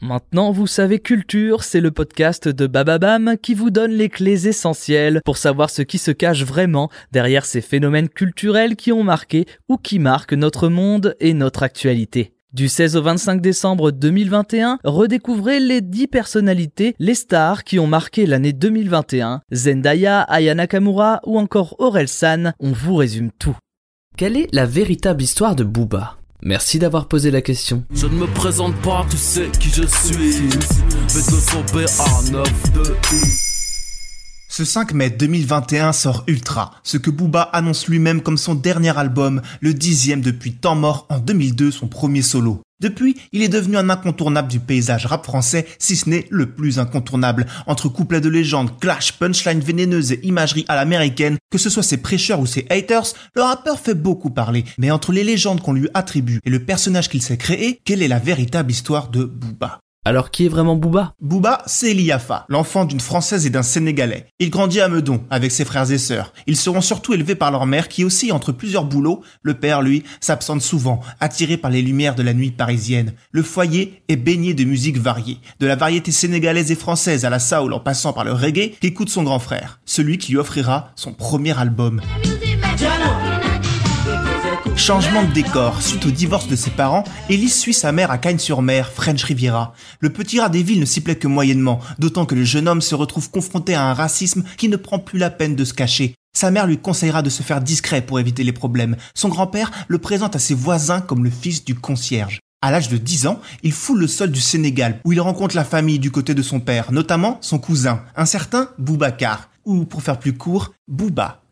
Maintenant, vous savez culture, c'est le podcast de Bababam qui vous donne les clés essentielles pour savoir ce qui se cache vraiment derrière ces phénomènes culturels qui ont marqué ou qui marquent notre monde et notre actualité. Du 16 au 25 décembre 2021, redécouvrez les 10 personnalités, les stars qui ont marqué l'année 2021. Zendaya, Aya Nakamura ou encore Aurel San, on vous résume tout. Quelle est la véritable histoire de Booba? Merci d'avoir posé la question. Je ne me présente pas, tu sais qui je suis. Ce 5 mai 2021 sort Ultra, ce que Booba annonce lui-même comme son dernier album, le dixième depuis Temps mort en 2002, son premier solo. Depuis, il est devenu un incontournable du paysage rap français, si ce n'est le plus incontournable. Entre couplets de légende, clash, punchline vénéneuse et imagerie à l'américaine, que ce soit ses prêcheurs ou ses haters, le rappeur fait beaucoup parler. Mais entre les légendes qu'on lui attribue et le personnage qu'il s'est créé, quelle est la véritable histoire de Booba? Alors qui est vraiment Booba? Booba, c'est Eliafa, l'enfant d'une Française et d'un Sénégalais. Il grandit à Meudon avec ses frères et sœurs. Ils seront surtout élevés par leur mère qui aussi entre plusieurs boulots. Le père, lui, s'absente souvent, attiré par les lumières de la nuit parisienne. Le foyer est baigné de musique variée, de la variété sénégalaise et française à la soul en passant par le reggae qu'écoute son grand frère, celui qui lui offrira son premier album. Changement de décor. Suite au divorce de ses parents, Elise suit sa mère à Cagnes-sur-Mer, French Riviera. Le petit rat des villes ne s'y plaît que moyennement, d'autant que le jeune homme se retrouve confronté à un racisme qui ne prend plus la peine de se cacher. Sa mère lui conseillera de se faire discret pour éviter les problèmes. Son grand-père le présente à ses voisins comme le fils du concierge. À l'âge de 10 ans, il foule le sol du Sénégal, où il rencontre la famille du côté de son père, notamment son cousin, un certain Boubacar, ou pour faire plus court, Bouba.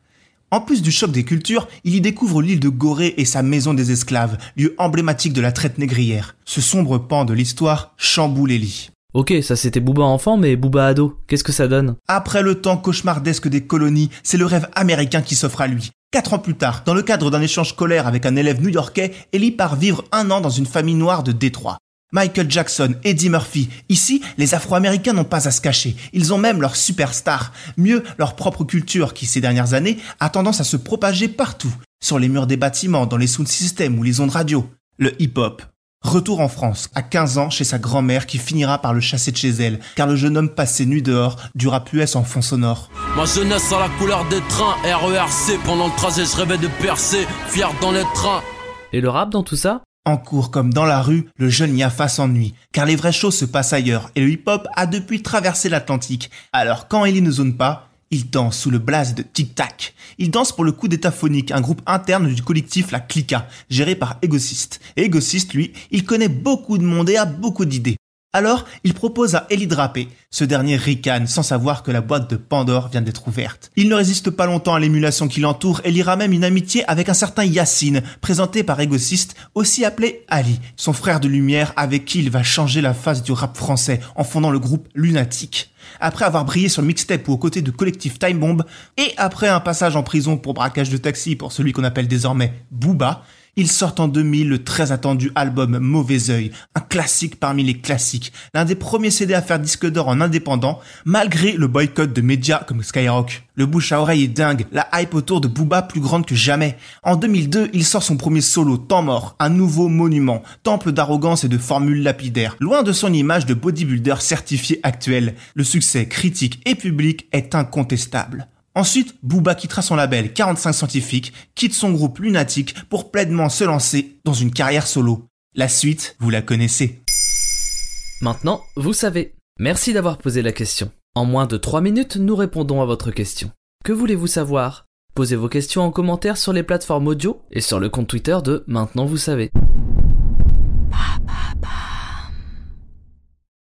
En plus du choc des cultures, il y découvre l'île de Gorée et sa maison des esclaves, lieu emblématique de la traite négrière. Ce sombre pan de l'histoire chamboule Ellie. Ok, ça c'était Booba enfant, mais Booba ado, qu'est-ce que ça donne? Après le temps cauchemardesque des colonies, c'est le rêve américain qui s'offre à lui. Quatre ans plus tard, dans le cadre d'un échange scolaire avec un élève new-yorkais, Ellie part vivre un an dans une famille noire de Détroit. Michael Jackson, Eddie Murphy. Ici, les Afro-Américains n'ont pas à se cacher. Ils ont même leur superstar. Mieux, leur propre culture qui, ces dernières années, a tendance à se propager partout. Sur les murs des bâtiments, dans les sound systems ou les ondes radio. Le hip-hop. Retour en France, à 15 ans, chez sa grand-mère qui finira par le chasser de chez elle, car le jeune homme passe ses nuits dehors, du rap US en fond sonore. Ma jeunesse à la couleur des trains, RERC, pendant le trajet je rêvais de percer, fier dans les trains. Et le rap dans tout ça? En cours comme dans la rue, le jeune Yafa s'ennuie, car les vraies choses se passent ailleurs, et le hip-hop a depuis traversé l'Atlantique. Alors quand Ellie ne zone pas, il danse sous le blaze de Tic Tac. Il danse pour le coup d'état phonique, un groupe interne du collectif La Clica, géré par Egocist. Et Egocist, lui, il connaît beaucoup de monde et a beaucoup d'idées. Alors, il propose à Ellie de rapper. Ce dernier ricane sans savoir que la boîte de Pandore vient d'être ouverte. Il ne résiste pas longtemps à l'émulation qui l'entoure et lira même une amitié avec un certain Yacine, présenté par Égociste, aussi appelé Ali, son frère de lumière avec qui il va changer la face du rap français en fondant le groupe Lunatic. Après avoir brillé sur le mixtape ou aux côtés de collectif Time Bomb, et après un passage en prison pour braquage de taxi pour celui qu'on appelle désormais Booba, il sort en 2000 le très attendu album Mauvais Oeil, un classique parmi les classiques, l'un des premiers CD à faire disque d'or en indépendant, malgré le boycott de médias comme Skyrock. Le bouche à oreille est dingue, la hype autour de Booba plus grande que jamais. En 2002, il sort son premier solo, Temps mort, un nouveau monument, temple d'arrogance et de formules lapidaires, loin de son image de bodybuilder certifié actuel. Le succès critique et public est incontestable. Ensuite, Booba quittera son label 45 Scientifique, quitte son groupe Lunatic pour pleinement se lancer dans une carrière solo. La suite, vous la connaissez. Maintenant, vous savez. Merci d'avoir posé la question. En moins de 3 minutes, nous répondons à votre question. Que voulez-vous savoir? Posez vos questions en commentaire sur les plateformes audio et sur le compte Twitter de Maintenant vous savez.